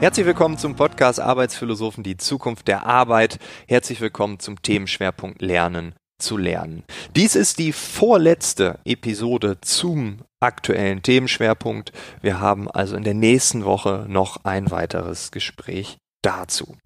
Herzlich willkommen zum Podcast Arbeitsphilosophen, die Zukunft der Arbeit. Herzlich willkommen zum Themenschwerpunkt Lernen zu lernen. Dies ist die vorletzte Episode zum aktuellen Themenschwerpunkt. Wir haben also in der nächsten Woche noch ein weiteres Gespräch dazu.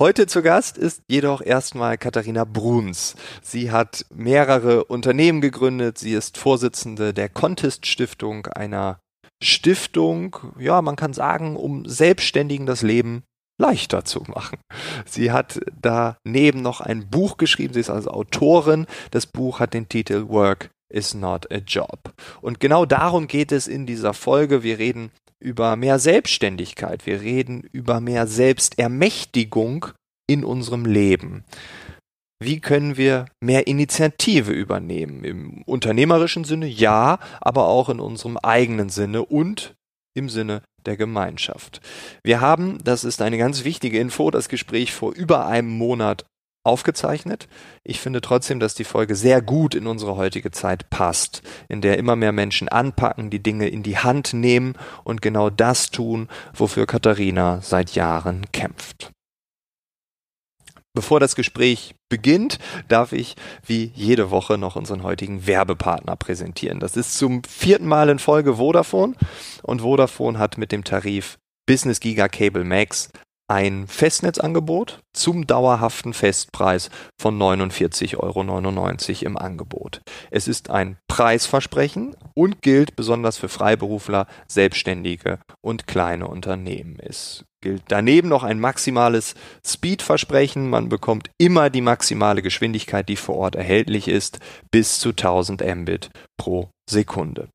Heute zu Gast ist jedoch erstmal Katharina Bruns. Sie hat mehrere Unternehmen gegründet. Sie ist Vorsitzende der Contest Stiftung, einer Stiftung, ja, man kann sagen, um Selbstständigen das Leben leichter zu machen. Sie hat daneben noch ein Buch geschrieben, sie ist also Autorin. Das Buch hat den Titel Work is not a job. Und genau darum geht es in dieser Folge. Wir reden über mehr Selbstständigkeit, wir reden über mehr Selbstermächtigung in unserem Leben. Wie können wir mehr Initiative übernehmen? Im unternehmerischen Sinne ja, aber auch in unserem eigenen Sinne und im Sinne der Gemeinschaft. Wir haben, das ist eine ganz wichtige Info, das Gespräch vor über einem Monat aufgezeichnet. Ich finde trotzdem, dass die Folge sehr gut in unsere heutige Zeit passt, in der immer mehr Menschen anpacken, die Dinge in die Hand nehmen und genau das tun, wofür Katharina seit Jahren kämpft. Bevor das Gespräch beginnt, darf ich wie jede Woche noch unseren heutigen Werbepartner präsentieren. Das ist zum vierten Mal in Folge Vodafone und Vodafone hat mit dem Tarif Business Giga Cable Max ein Festnetzangebot zum dauerhaften Festpreis von 49,99 Euro im Angebot. Es ist ein Preisversprechen und gilt besonders für Freiberufler, Selbstständige und kleine Unternehmen. Es gilt daneben noch ein maximales Speedversprechen. Man bekommt immer die maximale Geschwindigkeit, die vor Ort erhältlich ist, bis zu 1000 Mbit pro Sekunde.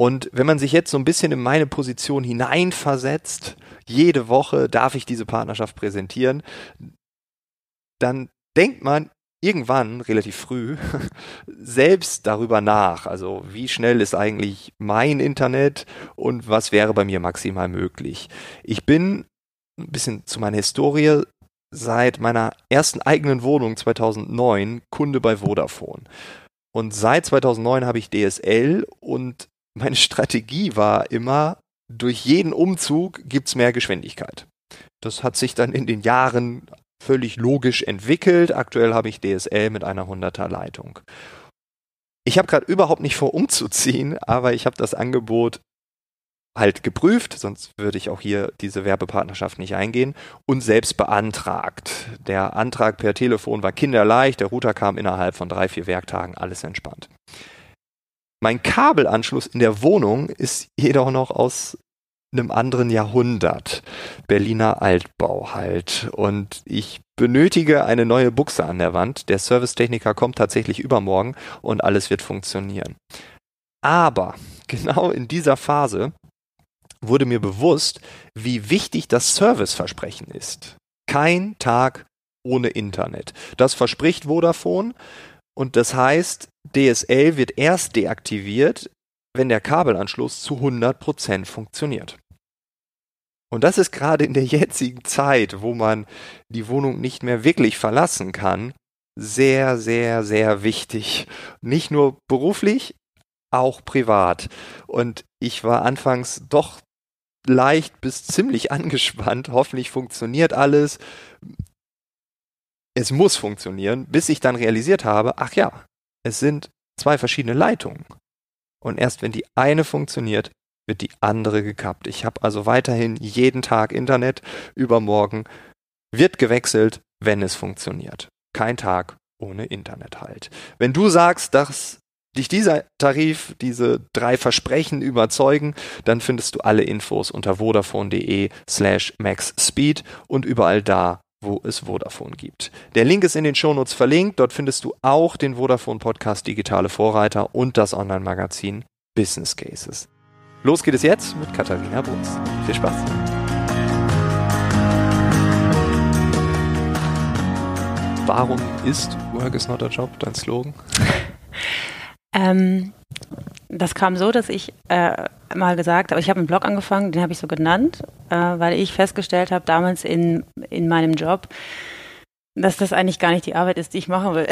Und wenn man sich jetzt so ein bisschen in meine Position hineinversetzt, jede Woche darf ich diese Partnerschaft präsentieren, dann denkt man irgendwann, relativ früh, selbst darüber nach. Also wie schnell ist eigentlich mein Internet und was wäre bei mir maximal möglich. Ich bin ein bisschen zu meiner Historie seit meiner ersten eigenen Wohnung 2009 Kunde bei Vodafone. Und seit 2009 habe ich DSL und meine Strategie war immer, durch jeden Umzug gibt es mehr Geschwindigkeit. Das hat sich dann in den Jahren völlig logisch entwickelt. Aktuell habe ich DSL mit einer 100er Leitung. Ich habe gerade überhaupt nicht vor, umzuziehen, aber ich habe das Angebot halt geprüft, sonst würde ich auch hier diese Werbepartnerschaft nicht eingehen, und selbst beantragt. Der Antrag per Telefon war kinderleicht, der Router kam innerhalb von drei, vier Werktagen, alles entspannt. Mein Kabelanschluss in der Wohnung ist jedoch noch aus einem anderen Jahrhundert. Berliner Altbau halt. Und ich benötige eine neue Buchse an der Wand. Der Servicetechniker kommt tatsächlich übermorgen und alles wird funktionieren. Aber genau in dieser Phase wurde mir bewusst, wie wichtig das Serviceversprechen ist. Kein Tag ohne Internet. Das verspricht Vodafone und das heißt, DSL wird erst deaktiviert, wenn der Kabelanschluss zu 100% funktioniert. Und das ist gerade in der jetzigen Zeit, wo man die Wohnung nicht mehr wirklich verlassen kann, sehr, sehr, sehr wichtig. Nicht nur beruflich, auch privat. Und ich war anfangs doch leicht bis ziemlich angespannt. Hoffentlich funktioniert alles. Es muss funktionieren, bis ich dann realisiert habe, ach ja, es sind zwei verschiedene Leitungen. Und erst wenn die eine funktioniert, wird die andere gekappt. Ich habe also weiterhin jeden Tag Internet. Übermorgen wird gewechselt, wenn es funktioniert. Kein Tag ohne Internet halt. Wenn du sagst, dass dich dieser Tarif, diese drei Versprechen überzeugen, dann findest du alle Infos unter vodafone.de slash maxspeed und überall da, wo es Vodafone gibt. Der Link ist in den Shownotes verlinkt. Dort findest du auch den Vodafone Podcast Digitale Vorreiter und das Online-Magazin Business Cases. Los geht es jetzt mit Katharina Bruns. Viel Spaß! Warum ist Work is not a job dein Slogan? Ähm, das kam so, dass ich äh, mal gesagt habe, ich habe einen Blog angefangen, den habe ich so genannt, äh, weil ich festgestellt habe, damals in, in meinem Job, dass das eigentlich gar nicht die Arbeit ist, die ich machen will.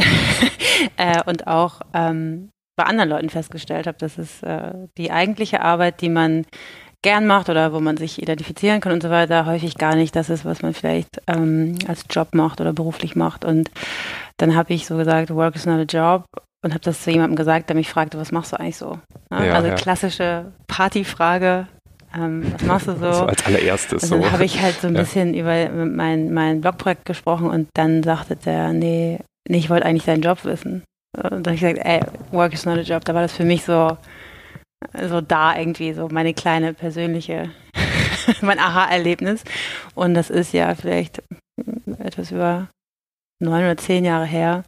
äh, und auch ähm, bei anderen Leuten festgestellt habe, dass es äh, die eigentliche Arbeit, die man gern macht oder wo man sich identifizieren kann und so weiter, häufig gar nicht das ist, was man vielleicht ähm, als Job macht oder beruflich macht. Und dann habe ich so gesagt, Work is not a job und habe das zu jemandem gesagt, der mich fragte, was machst du eigentlich so? Ja, also ja. klassische Partyfrage, ähm, was machst du so? so als allererstes. Und dann so. habe ich halt so ein bisschen über mein, mein Blogprojekt gesprochen und dann sagte der, nee, nee ich wollte eigentlich deinen Job wissen. Und dann habe ich gesagt, ey, work is not a job. Da war das für mich so, so da irgendwie, so meine kleine persönliche, mein Aha-Erlebnis. Und das ist ja vielleicht etwas über neun oder zehn Jahre her.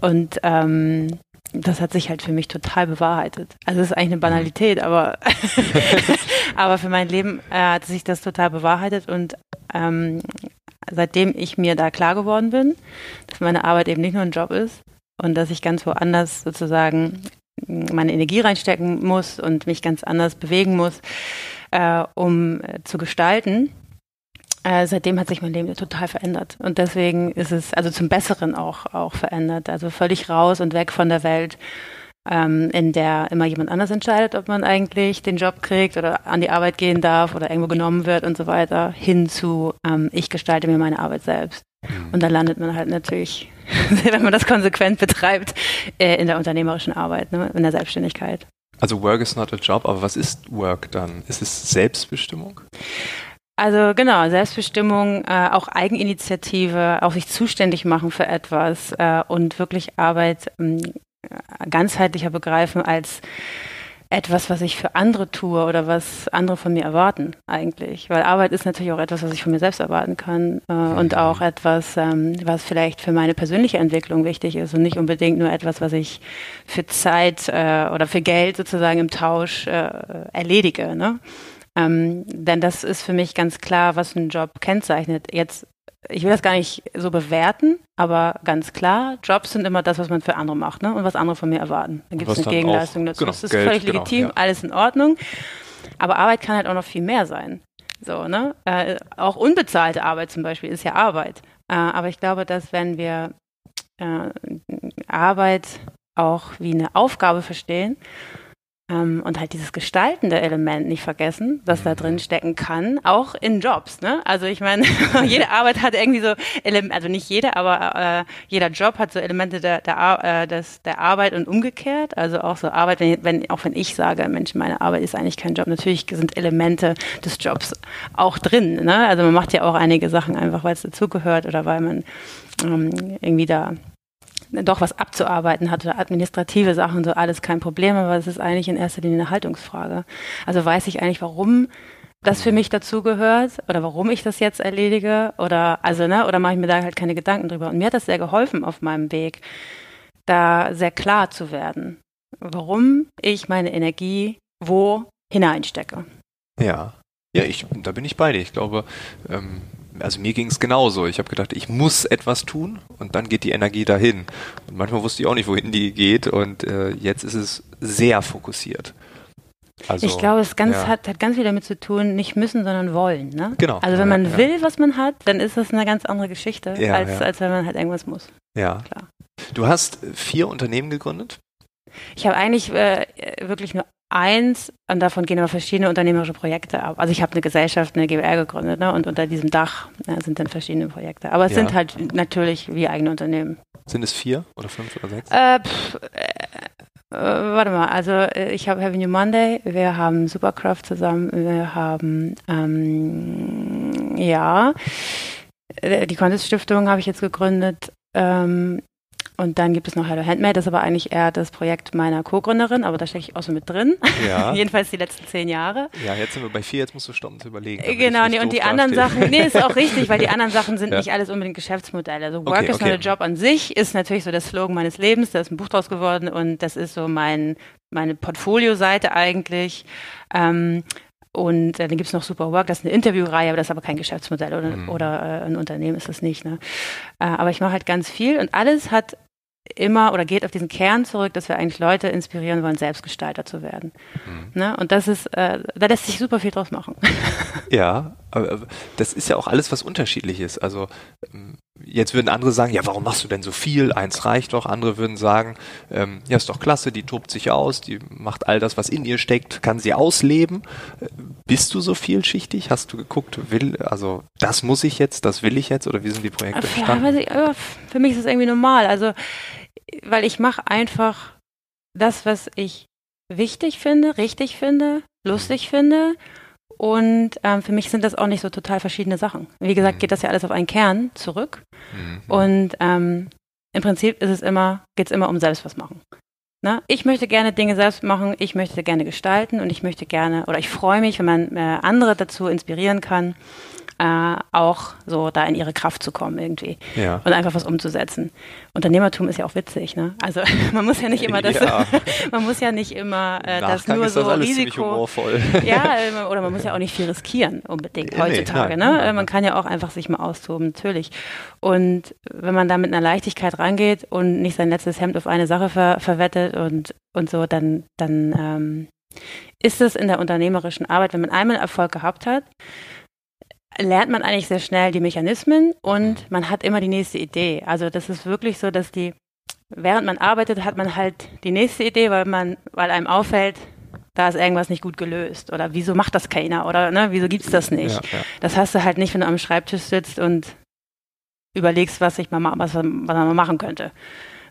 Und ähm, das hat sich halt für mich total bewahrheitet. Also es ist eigentlich eine Banalität, aber, aber für mein Leben äh, hat sich das total bewahrheitet und ähm, seitdem ich mir da klar geworden bin, dass meine Arbeit eben nicht nur ein Job ist und dass ich ganz woanders sozusagen meine Energie reinstecken muss und mich ganz anders bewegen muss, äh, um äh, zu gestalten, äh, seitdem hat sich mein Leben total verändert. Und deswegen ist es also zum Besseren auch, auch verändert. Also völlig raus und weg von der Welt, ähm, in der immer jemand anders entscheidet, ob man eigentlich den Job kriegt oder an die Arbeit gehen darf oder irgendwo genommen wird und so weiter, hin zu, ähm, ich gestalte mir meine Arbeit selbst. Mhm. Und da landet man halt natürlich, wenn man das konsequent betreibt, äh, in der unternehmerischen Arbeit, ne, in der Selbstständigkeit. Also Work is not a job, aber was ist Work dann? Ist es Selbstbestimmung? Also genau, Selbstbestimmung, äh, auch Eigeninitiative, auch sich zuständig machen für etwas äh, und wirklich Arbeit äh, ganzheitlicher begreifen als etwas, was ich für andere tue oder was andere von mir erwarten eigentlich. Weil Arbeit ist natürlich auch etwas, was ich von mir selbst erwarten kann äh, und mhm. auch etwas, ähm, was vielleicht für meine persönliche Entwicklung wichtig ist und nicht unbedingt nur etwas, was ich für Zeit äh, oder für Geld sozusagen im Tausch äh, erledige. Ne? Ähm, denn das ist für mich ganz klar, was ein Job kennzeichnet. Jetzt, ich will das gar nicht so bewerten, aber ganz klar, Jobs sind immer das, was man für andere macht ne? und was andere von mir erwarten. Dann gibt es eine Gegenleistung dazu. Genau, das ist Geld, völlig genau, legitim, ja. alles in Ordnung. Aber Arbeit kann halt auch noch viel mehr sein. So, ne? Äh, auch unbezahlte Arbeit zum Beispiel ist ja Arbeit. Äh, aber ich glaube, dass wenn wir äh, Arbeit auch wie eine Aufgabe verstehen ähm, und halt dieses gestaltende Element nicht vergessen, das da drin stecken kann, auch in Jobs. Ne? Also ich meine, jede Arbeit hat irgendwie so Elemente, also nicht jede, aber äh, jeder Job hat so Elemente der, der, äh, des, der Arbeit und umgekehrt. Also auch so Arbeit, wenn, wenn, auch wenn ich sage, Mensch, meine Arbeit ist eigentlich kein Job, natürlich sind Elemente des Jobs auch drin. Ne? Also man macht ja auch einige Sachen einfach, weil es dazugehört oder weil man ähm, irgendwie da doch was abzuarbeiten hat oder administrative Sachen, so alles kein Problem, aber es ist eigentlich in erster Linie eine Haltungsfrage. Also weiß ich eigentlich, warum das für mich dazugehört oder warum ich das jetzt erledige oder also ne oder mache ich mir da halt keine Gedanken drüber. Und mir hat das sehr geholfen auf meinem Weg da sehr klar zu werden warum ich meine Energie wo hineinstecke. Ja. Ja ich da bin ich bei dir. Ich glaube ähm, also mir ging es genauso. Ich habe gedacht, ich muss etwas tun und dann geht die Energie dahin. Und manchmal wusste ich auch nicht, wohin die geht und äh, jetzt ist es sehr fokussiert. Also, ich glaube, es ganz, ja. hat, hat ganz viel damit zu tun, nicht müssen, sondern wollen. Ne? Genau. Also wenn man ja, will, was man hat, dann ist das eine ganz andere Geschichte, als, als wenn man halt irgendwas muss. Ja. Klar. Du hast vier Unternehmen gegründet? Ich habe eigentlich äh, wirklich nur eins und davon gehen aber verschiedene unternehmerische Projekte ab. Also ich habe eine Gesellschaft, eine GBR gegründet ne, und unter diesem Dach ja, sind dann verschiedene Projekte. Aber es ja. sind halt natürlich wie eigene Unternehmen. Sind es vier oder fünf oder sechs? Äh, pff, äh, äh, warte mal, also äh, ich habe New Monday, wir haben Supercraft zusammen, wir haben ähm, ja äh, die Contest Stiftung habe ich jetzt gegründet. Ähm, und dann gibt es noch Hello Handmade, das ist aber eigentlich eher das Projekt meiner Co-Gründerin, aber da stecke ich auch so mit drin. Ja. Jedenfalls die letzten zehn Jahre. Ja, jetzt sind wir bei vier, jetzt musst du stoppen zu überlegen. Genau, nee, und die anderen Sachen, nee, ist auch richtig, weil die anderen Sachen sind ja. nicht alles unbedingt Geschäftsmodelle. Also Work okay, is okay. not a Job an sich ist natürlich so der Slogan meines Lebens, da ist ein Buch draus geworden und das ist so mein, meine Portfolio-Seite eigentlich. Ähm, und äh, dann gibt es noch Super Work, das ist eine Interviewreihe, aber das ist aber kein Geschäftsmodell oder, mhm. oder äh, ein Unternehmen ist das nicht. Ne? Äh, aber ich mache halt ganz viel und alles hat immer oder geht auf diesen Kern zurück, dass wir eigentlich Leute inspirieren wollen, Selbstgestalter zu werden. Mhm. Ne? Und das ist, äh, da lässt sich super viel draus machen. Ja, aber das ist ja auch alles was unterschiedlich ist. Also ähm, Jetzt würden andere sagen, ja, warum machst du denn so viel? Eins reicht doch. Andere würden sagen, ähm, ja, ist doch klasse, die tobt sich aus, die macht all das, was in ihr steckt, kann sie ausleben. Bist du so vielschichtig? Hast du geguckt, will, also das muss ich jetzt, das will ich jetzt oder wie sind die Projekte entstanden? Ja, für mich ist das irgendwie normal. Also, weil ich mache einfach das, was ich wichtig finde, richtig finde, lustig finde und ähm, für mich sind das auch nicht so total verschiedene Sachen. Wie gesagt, mhm. geht das ja alles auf einen Kern zurück. Mhm. Und ähm, im Prinzip ist es immer, geht es immer um selbst was machen. Ne? Ich möchte gerne Dinge selbst machen, ich möchte gerne gestalten und ich möchte gerne, oder ich freue mich, wenn man äh, andere dazu inspirieren kann, äh, auch so da in ihre Kraft zu kommen irgendwie ja. und einfach was umzusetzen. Unternehmertum ist ja auch witzig, ne? Also man muss ja nicht immer das, ja. man muss ja nicht immer äh, das nur so das Risiko. Ja, äh, oder man muss ja auch nicht viel riskieren unbedingt nee, heutzutage, nein, ne? Nein. Man kann ja auch einfach sich mal austoben, natürlich. Und wenn man da mit einer Leichtigkeit rangeht und nicht sein letztes Hemd auf eine Sache ver verwettet und und so, dann dann ähm, ist es in der unternehmerischen Arbeit, wenn man einmal Erfolg gehabt hat, lernt man eigentlich sehr schnell die Mechanismen und man hat immer die nächste Idee. Also das ist wirklich so, dass die, während man arbeitet, hat man halt die nächste Idee, weil man, weil einem auffällt, da ist irgendwas nicht gut gelöst oder wieso macht das keiner oder ne, wieso gibt's das nicht? Ja, ja. Das hast du halt nicht, wenn du am Schreibtisch sitzt und überlegst, was ich mal was, was man mal machen könnte.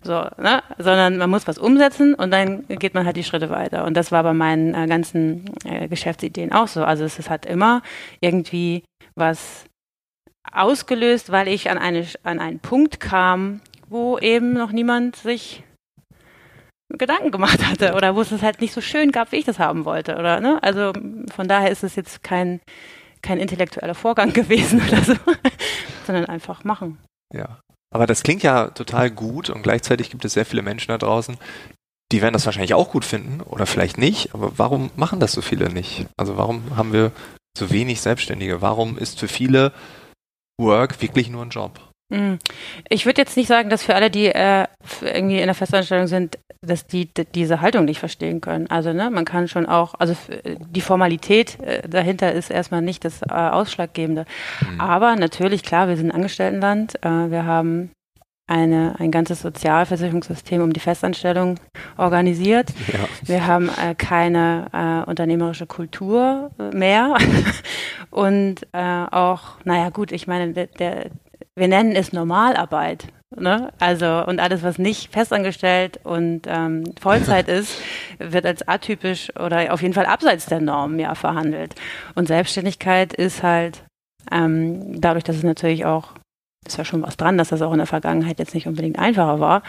So, ne? Sondern man muss was umsetzen und dann geht man halt die Schritte weiter. Und das war bei meinen äh, ganzen äh, Geschäftsideen auch so. Also es ist halt immer irgendwie was ausgelöst, weil ich an, eine, an einen Punkt kam, wo eben noch niemand sich Gedanken gemacht hatte oder wo es es halt nicht so schön gab, wie ich das haben wollte. Oder, ne? Also von daher ist es jetzt kein, kein intellektueller Vorgang gewesen oder so, sondern einfach machen. Ja. Aber das klingt ja total gut und gleichzeitig gibt es sehr viele Menschen da draußen, die werden das wahrscheinlich auch gut finden oder vielleicht nicht, aber warum machen das so viele nicht? Also warum haben wir so wenig Selbstständige? Warum ist für viele Work wirklich nur ein Job? Hm. Ich würde jetzt nicht sagen, dass für alle, die äh, irgendwie in der Festanstellung sind, dass die, die, diese Haltung nicht verstehen können. Also ne, man kann schon auch, also die Formalität äh, dahinter ist erstmal nicht das äh, Ausschlaggebende. Mhm. Aber natürlich, klar, wir sind ein Angestelltenland. Äh, wir haben eine, ein ganzes Sozialversicherungssystem um die Festanstellung organisiert. Ja. Wir haben äh, keine äh, unternehmerische Kultur mehr. Und äh, auch, naja gut, ich meine, der, der, wir nennen es Normalarbeit. Ne? Also, und alles, was nicht festangestellt und ähm, Vollzeit ist, wird als atypisch oder auf jeden Fall abseits der Norm ja verhandelt. Und Selbstständigkeit ist halt ähm, dadurch, dass es natürlich auch ist ja schon was dran, dass das auch in der Vergangenheit jetzt nicht unbedingt einfacher war.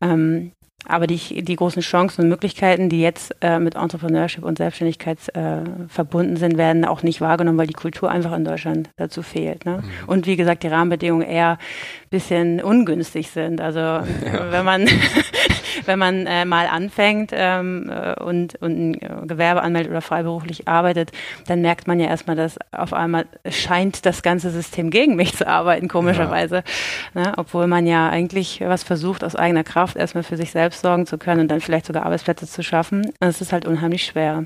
Ähm, aber die, die großen Chancen und Möglichkeiten, die jetzt äh, mit Entrepreneurship und Selbstständigkeit äh, verbunden sind, werden auch nicht wahrgenommen, weil die Kultur einfach in Deutschland dazu fehlt. Ne? Mhm. Und wie gesagt, die Rahmenbedingungen eher ein bisschen ungünstig sind. Also ja. wenn man wenn man äh, mal anfängt ähm, äh, und, und ein äh, Gewerbe anmeldet oder freiberuflich arbeitet, dann merkt man ja erstmal, dass auf einmal scheint das ganze System gegen mich zu arbeiten, komischerweise. Ja. Ne? Obwohl man ja eigentlich was versucht, aus eigener Kraft erstmal für sich selbst sorgen zu können und dann vielleicht sogar Arbeitsplätze zu schaffen. Das ist halt unheimlich schwer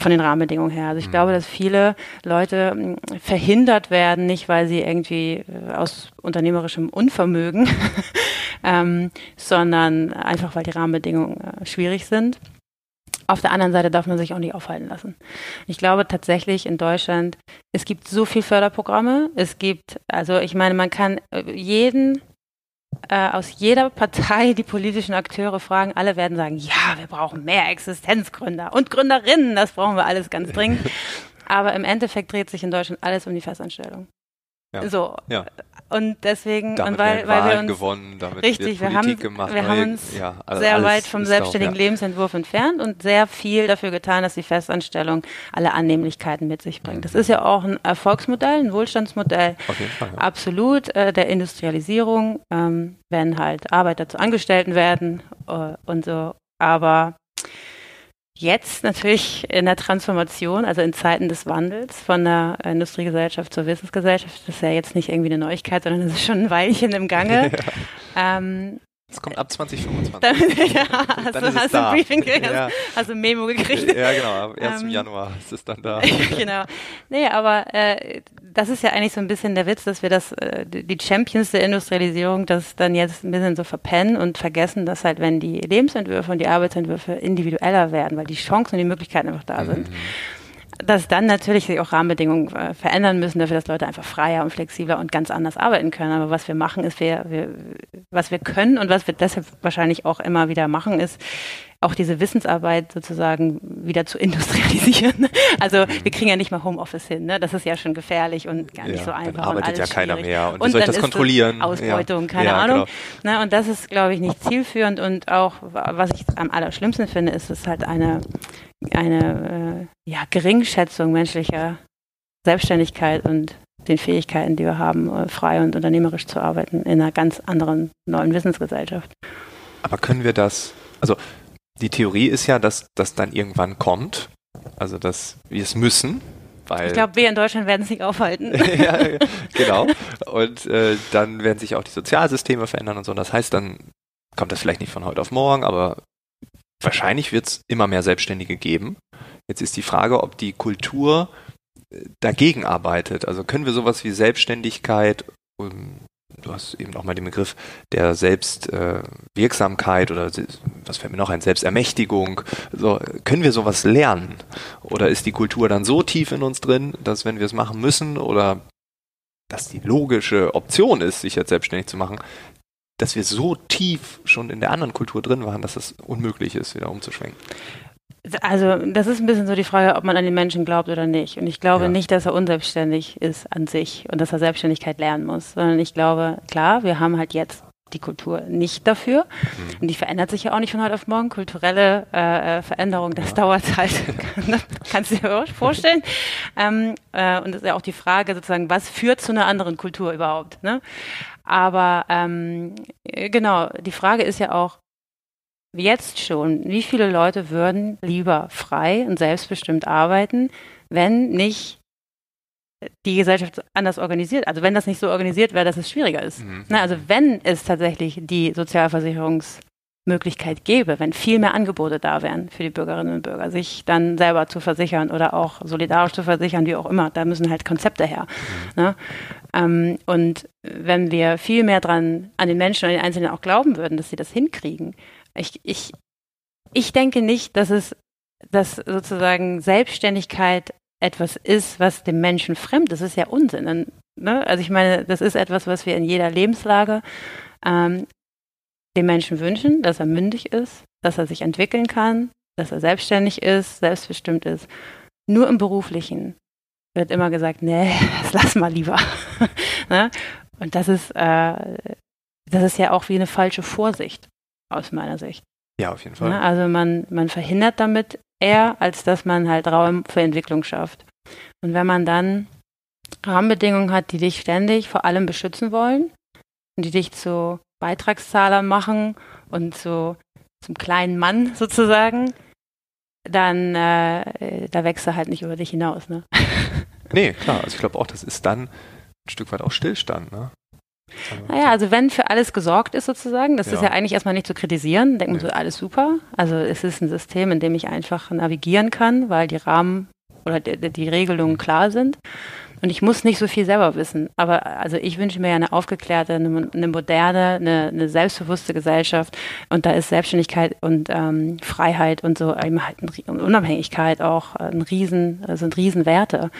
von den Rahmenbedingungen her. Also ich mhm. glaube, dass viele Leute hm, verhindert werden, nicht weil sie irgendwie äh, aus unternehmerischem Unvermögen, ähm, sondern einfach weil die Rahmenbedingungen äh, schwierig sind. Auf der anderen Seite darf man sich auch nicht aufhalten lassen. Ich glaube tatsächlich in Deutschland, es gibt so viel Förderprogramme. Es gibt, also ich meine, man kann äh, jeden äh, aus jeder Partei die politischen Akteure fragen, alle werden sagen, ja, wir brauchen mehr Existenzgründer und Gründerinnen, das brauchen wir alles ganz dringend. Aber im Endeffekt dreht sich in Deutschland alles um die Festanstellung. Ja. So. Ja. Und deswegen, damit und weil, weil wir uns gewonnen, damit richtig, wir haben, gemacht, wir haben uns ja, also sehr weit vom selbstständigen auch, Lebensentwurf entfernt und sehr viel dafür getan, dass die Festanstellung alle Annehmlichkeiten mit sich bringt. Das ist ja auch ein Erfolgsmodell, ein Wohlstandsmodell. Auf jeden Fall. Absolut äh, der Industrialisierung, ähm, wenn halt Arbeiter zu Angestellten werden äh, und so. Aber Jetzt natürlich in der Transformation, also in Zeiten des Wandels von der Industriegesellschaft zur Wissensgesellschaft, das ist ja jetzt nicht irgendwie eine Neuigkeit, sondern es ist schon ein Weilchen im Gange. Ja. Ähm, Das kommt ab 2025. Dann, ja, hast, Dann du, ist es hast, du ein Briefing, hast, Ja. du ein Memo gekriegt. Ja, genau. Am 1. Ähm, Januar ist es dann da. genau. Nee, aber äh, das ist ja eigentlich so ein bisschen der Witz, dass wir das, äh, die Champions der Industrialisierung, das dann jetzt ein bisschen so verpennen und vergessen, dass halt, wenn die Lebensentwürfe und die Arbeitsentwürfe individueller werden, weil die Chancen und die Möglichkeiten einfach da sind, Mhm. Dass dann natürlich sich auch Rahmenbedingungen äh, verändern müssen dafür, dass Leute einfach freier und flexibler und ganz anders arbeiten können. Aber was wir machen, ist, wir, wir, was wir können und was wir deshalb wahrscheinlich auch immer wieder machen, ist, auch diese Wissensarbeit sozusagen wieder zu industrialisieren. Also wir kriegen ja nicht mal Homeoffice hin, ne? Das ist ja schon gefährlich und gar nicht Ja, so dann einfach. arbeitet und alles ja keiner schwierig. mehr. Und wie soll ich dann das kontrollieren? Ausbeutung, Ja. keine Ja, Ahnung. genau. Ne? Und das ist, glaube ich, nicht zielführend und auch, was ich am allerschlimmsten finde, ist es halt eine, eine äh, ja, Geringschätzung menschlicher Selbstständigkeit und den Fähigkeiten, die wir haben, äh, frei und unternehmerisch zu arbeiten in einer ganz anderen neuen Wissensgesellschaft. Aber können wir das, also die Theorie ist ja, dass das dann irgendwann kommt, also dass wir es müssen, weil Ich glaube, wir in Deutschland werden es nicht aufhalten. ja, genau. Und äh, dann werden sich auch die Sozialsysteme verändern und so. Und das heißt, dann kommt das vielleicht nicht von heute auf morgen, aber wahrscheinlich wird es immer mehr Selbstständige geben. Jetzt ist die Frage, ob die Kultur äh, dagegen arbeitet. Also können wir sowas wie Selbstständigkeit, ähm, du hast eben auch mal den Begriff der Selbstwirksamkeit oder se- was fällt mir noch ein, Selbstermächtigung, so, können wir sowas lernen? Oder ist die Kultur dann so tief in uns drin, dass wenn wir es machen müssen oder dass die logische Option ist, sich jetzt selbstständig zu machen, dass wir so tief schon in der anderen Kultur drin waren, dass es unmöglich ist, wieder umzuschwenken. Also, das ist ein bisschen so die Frage, ob man an den Menschen glaubt oder nicht. Und ich glaube Ja. nicht, dass er unselbstständig ist an sich und dass er Selbstständigkeit lernen muss, sondern ich glaube, klar, wir haben halt jetzt die Kultur nicht dafür. Und die verändert sich ja auch nicht von heute auf morgen. Kulturelle äh, äh, Veränderung, das dauert halt, kannst du dir vorstellen. Ähm, äh, und das ist ja auch die Frage sozusagen, was führt zu einer anderen Kultur überhaupt? Ne? Aber ähm, äh, genau, die Frage ist ja auch, jetzt schon, wie viele Leute würden lieber frei und selbstbestimmt arbeiten, wenn nicht die Gesellschaft anders organisiert, also wenn das nicht so organisiert wäre, dass es schwieriger ist. Mhm. Na, also wenn es tatsächlich die Sozialversicherungsmöglichkeit gäbe, wenn viel mehr Angebote da wären für die Bürgerinnen und Bürger, sich dann selber zu versichern oder auch solidarisch zu versichern, wie auch immer, da müssen halt Konzepte her. Ne? Ähm, und wenn wir viel mehr dran an den Menschen und den Einzelnen auch glauben würden, dass sie das hinkriegen, ich, ich, ich denke nicht, dass es, dass sozusagen Selbstständigkeit etwas ist, was dem Menschen fremd ist. Das ist ja Unsinn. Und, ne? Also ich meine, das ist etwas, was wir in jeder Lebenslage ähm, dem Menschen wünschen, dass er mündig ist, dass er sich entwickeln kann, dass er selbstständig ist, selbstbestimmt ist. Nur im Beruflichen wird immer gesagt, nee, das lass mal lieber. ne? Und das ist, äh, das ist ja auch wie eine falsche Vorsicht aus meiner Sicht. Ja, auf jeden Fall. Ne? Also man, man verhindert damit eher, als dass man halt Raum für Entwicklung schafft. Und wenn man dann Rahmenbedingungen hat, die dich ständig vor allem beschützen wollen und die dich zu Beitragszahler machen und zu, zum kleinen Mann sozusagen, dann äh, da wächst du halt nicht über dich hinaus. Ne? Nee, klar. Also ich glaube auch, das ist dann ein Stück weit auch Stillstand. Ne? Naja, also wenn für alles gesorgt ist sozusagen, das ist Ja. ja eigentlich erstmal nicht zu kritisieren, denkt man Nee. so, alles super. Also es ist ein System, in dem ich einfach navigieren kann, weil die Rahmen oder die, die Regelungen klar sind. Und ich muss nicht so viel selber wissen. Aber also ich wünsche mir ja eine aufgeklärte, eine, eine moderne, eine, eine selbstbewusste Gesellschaft. Und da ist Selbstständigkeit und ähm, Freiheit und so eben halt und Unabhängigkeit auch ein Riesen, äh, sind Riesenwerte.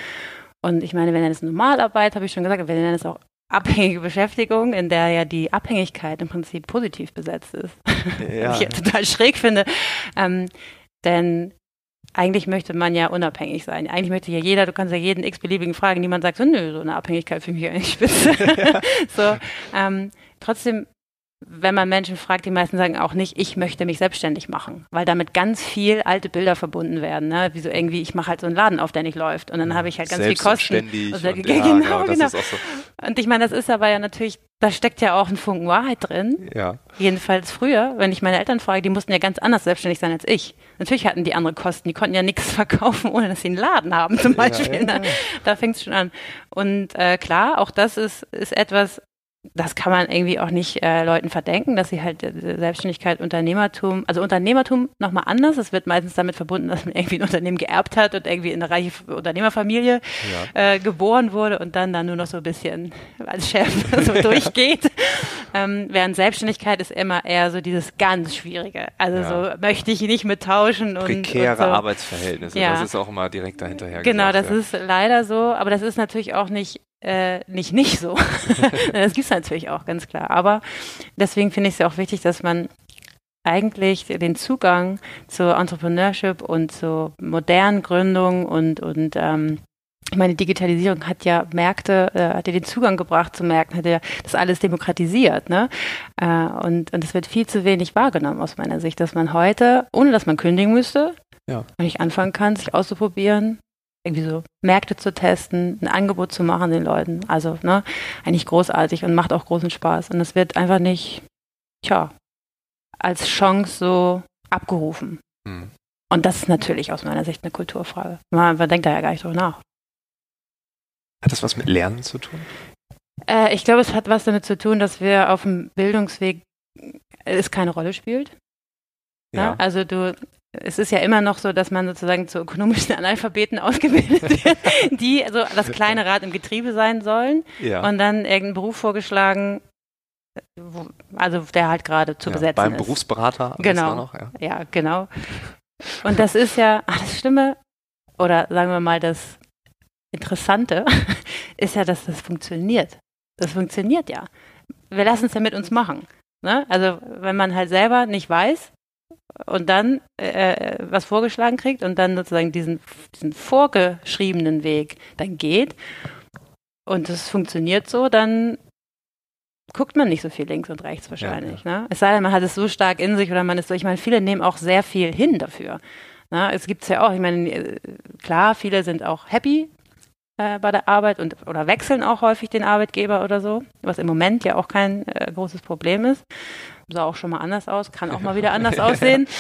Und ich meine, wir nennen es Normalarbeit, habe ich schon gesagt, wir nennen es auch abhängige Beschäftigung, in der ja die Abhängigkeit im Prinzip positiv besetzt ist. Ja. Was ich jetzt total schräg finde. Ähm, denn eigentlich möchte man ja unabhängig sein. Eigentlich möchte ja jeder, du kannst ja jeden x-beliebigen fragen, niemand sagt so, nö, so eine Abhängigkeit finde ich eigentlich spitze. so, ähm, trotzdem, wenn man Menschen fragt, die meisten sagen auch nicht, ich möchte mich selbstständig machen, weil damit ganz viel alte Bilder verbunden werden. Ne? Wie so irgendwie, ich mache halt so einen Laden auf, der nicht läuft. Und dann habe ich halt ganz viel und Kosten. Also, und, ja, ja, genau, das genau. auch so. Und ich meine, das ist aber ja natürlich, da steckt ja auch ein Funken Wahrheit drin. Ja. Jedenfalls früher, wenn ich meine Eltern frage, die mussten ja ganz anders selbstständig sein als ich. Natürlich hatten die andere Kosten, die konnten ja nichts verkaufen, ohne dass sie einen Laden haben zum Beispiel. ja, ja. ne? Da fängt es schon an. Und äh, klar, auch das ist, ist etwas, das kann man irgendwie auch nicht äh, Leuten verdenken, dass sie halt äh, Selbstständigkeit, Unternehmertum, also Unternehmertum nochmal anders. Es wird meistens damit verbunden, dass man irgendwie ein Unternehmen geerbt hat und irgendwie in eine reiche Unternehmerfamilie ja. äh, geboren wurde und dann dann nur noch so ein bisschen als Chef so durchgeht. Ähm, während Selbstständigkeit ist immer eher so dieses ganz Schwierige. Also ja. so möchte ich nicht mittauschen und prekäre und so. Arbeitsverhältnisse. Ja. Das ist auch immer direkt dahinterher. Genau, gesagt, das ist leider so, aber das ist natürlich auch nicht äh, nicht nicht so. das gibt es natürlich auch, ganz klar. Aber deswegen finde ich es ja auch wichtig, dass man eigentlich den Zugang zur Entrepreneurship und zur modernen Gründung und, und ähm, ich meine, Digitalisierung hat ja Märkte, äh, hat ja den Zugang gebracht zu Märkten, hat ja das alles demokratisiert, ne? Äh, und, und es wird viel zu wenig wahrgenommen aus meiner Sicht, dass man heute, ohne dass man kündigen müsste, ja. ich anfangen kann, sich auszuprobieren, irgendwie so Märkte zu testen, ein Angebot zu machen den Leuten. Also, ne, eigentlich großartig und macht auch großen Spaß. Und es wird einfach nicht, tja, als Chance so abgerufen. Hm. Und das ist natürlich aus meiner Sicht eine Kulturfrage. Man, man denkt da ja gar nicht drüber nach. Hat das was mit Lernen zu tun? Äh, ich glaube, es hat was damit zu tun, dass wir auf dem Bildungsweg äh, es keine Rolle spielt. Ja. ja. also du, es ist ja immer noch so, dass man sozusagen zu ökonomischen Analphabeten ausgebildet wird, die also das kleine Rad im Getriebe sein sollen ja. und dann irgendeinen Beruf vorgeschlagen, wo, also der halt gerade zu ja, besetzen beim ist. Beim Berufsberater genau. Noch, ja. ja, genau. Und das ist ja, ach, das Schlimme, oder sagen wir mal, das Interessante ist ja, dass das funktioniert. Das funktioniert ja. Wir lassen es ja mit uns machen. Ne? Also wenn man halt selber nicht weiß, und dann äh, was vorgeschlagen kriegt und dann sozusagen diesen, diesen vorgeschriebenen Weg dann geht und es funktioniert so, dann guckt man nicht so viel links und rechts wahrscheinlich. Ja, ja. Ne? Es sei denn, man hat es so stark in sich oder man ist so, ich meine, viele nehmen auch sehr viel hin dafür. Ne? Es gibt es ja auch, ich meine, äh, klar, viele sind auch happy äh, bei der Arbeit und oder wechseln auch häufig den Arbeitgeber oder so, was im Moment ja auch kein äh, großes Problem ist sah auch schon mal anders aus, kann auch mal wieder anders aussehen.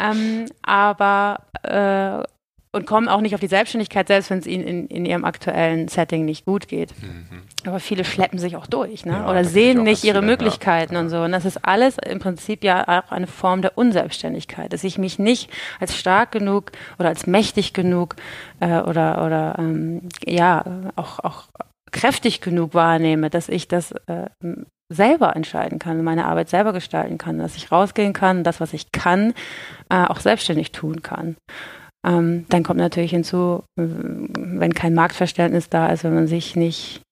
Ähm, aber äh, und kommen auch nicht auf die Selbstständigkeit, selbst wenn es ihnen in, in, ihrem aktuellen Setting nicht gut geht. Mhm. Aber viele schleppen sich auch durch, ne? Ja, oder sehen nicht ihre Möglichkeiten ja. und so. Und das ist alles im Prinzip ja auch eine Form der Unselbstständigkeit, dass ich mich nicht als stark genug oder als mächtig genug äh, oder oder ähm, ja auch auch kräftig genug wahrnehme, dass ich das äh, selber entscheiden kann, meine Arbeit selber gestalten kann, dass ich rausgehen kann, das, was ich kann, äh, auch selbstständig tun kann. Ähm, dann kommt natürlich hinzu, wenn kein Marktverständnis da ist, wenn man sich nicht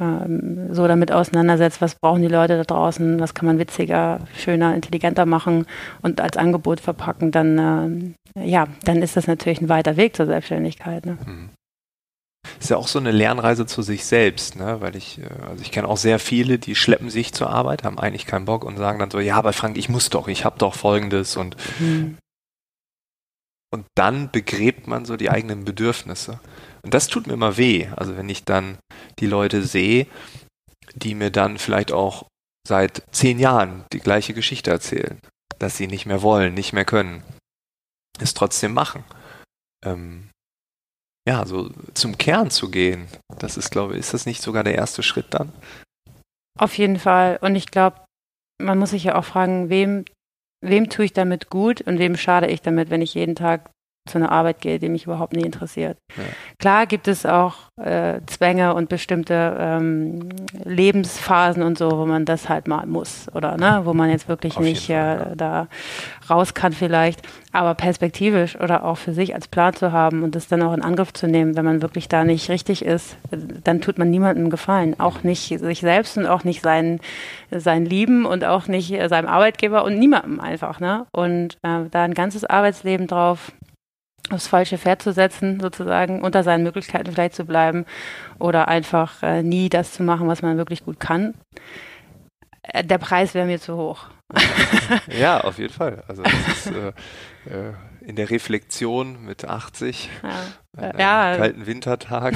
ähm, so damit auseinandersetzt, was brauchen die Leute da draußen, was kann man witziger, schöner, intelligenter machen und als Angebot verpacken, dann äh, ja, dann ist das natürlich ein weiter Weg zur Selbstständigkeit. Ne? Mhm ist ja auch so eine Lernreise zu sich selbst, ne? Weil ich, äh, also ich kenne auch sehr viele, die schleppen sich zur Arbeit, haben eigentlich keinen Bock und sagen dann so, ja, aber Frank, ich muss doch, ich habe doch Folgendes und mhm. und dann begräbt man so die eigenen Bedürfnisse. Und das tut mir immer weh. Also wenn ich dann die Leute sehe, die mir dann vielleicht auch seit zehn Jahren die gleiche Geschichte erzählen, dass sie nicht mehr wollen, nicht mehr können, es trotzdem machen. Ähm, ja, so zum Kern zu gehen. Das ist, glaube ich, ist das nicht sogar der erste Schritt dann? Auf jeden Fall. Und ich glaube, man muss sich ja auch fragen, wem, wem tue ich damit gut und wem schade ich damit, wenn ich jeden Tag zu einer Arbeit gehe, die mich überhaupt nie interessiert. Ja. Klar gibt es auch äh, Zwänge und bestimmte ähm, Lebensphasen und so, wo man das halt mal muss oder ne, wo man jetzt wirklich Auf nicht Fall, äh, ja. da raus kann vielleicht, aber perspektivisch oder auch für sich als Plan zu haben und das dann auch in Angriff zu nehmen, wenn man wirklich da nicht richtig ist, dann tut man niemandem Gefallen, auch nicht sich selbst und auch nicht seinen, seinen Lieben und auch nicht seinem Arbeitgeber und niemandem einfach, ne? Und äh, da ein ganzes Arbeitsleben drauf aufs falsche Pferd zu setzen, sozusagen unter seinen Möglichkeiten vielleicht zu bleiben oder einfach äh, nie das zu machen, was man wirklich gut kann. Äh, der Preis wäre mir zu hoch. ja, auf jeden Fall. Also das ist äh, äh in der Reflexion mit 80 An ja. kalten Wintertag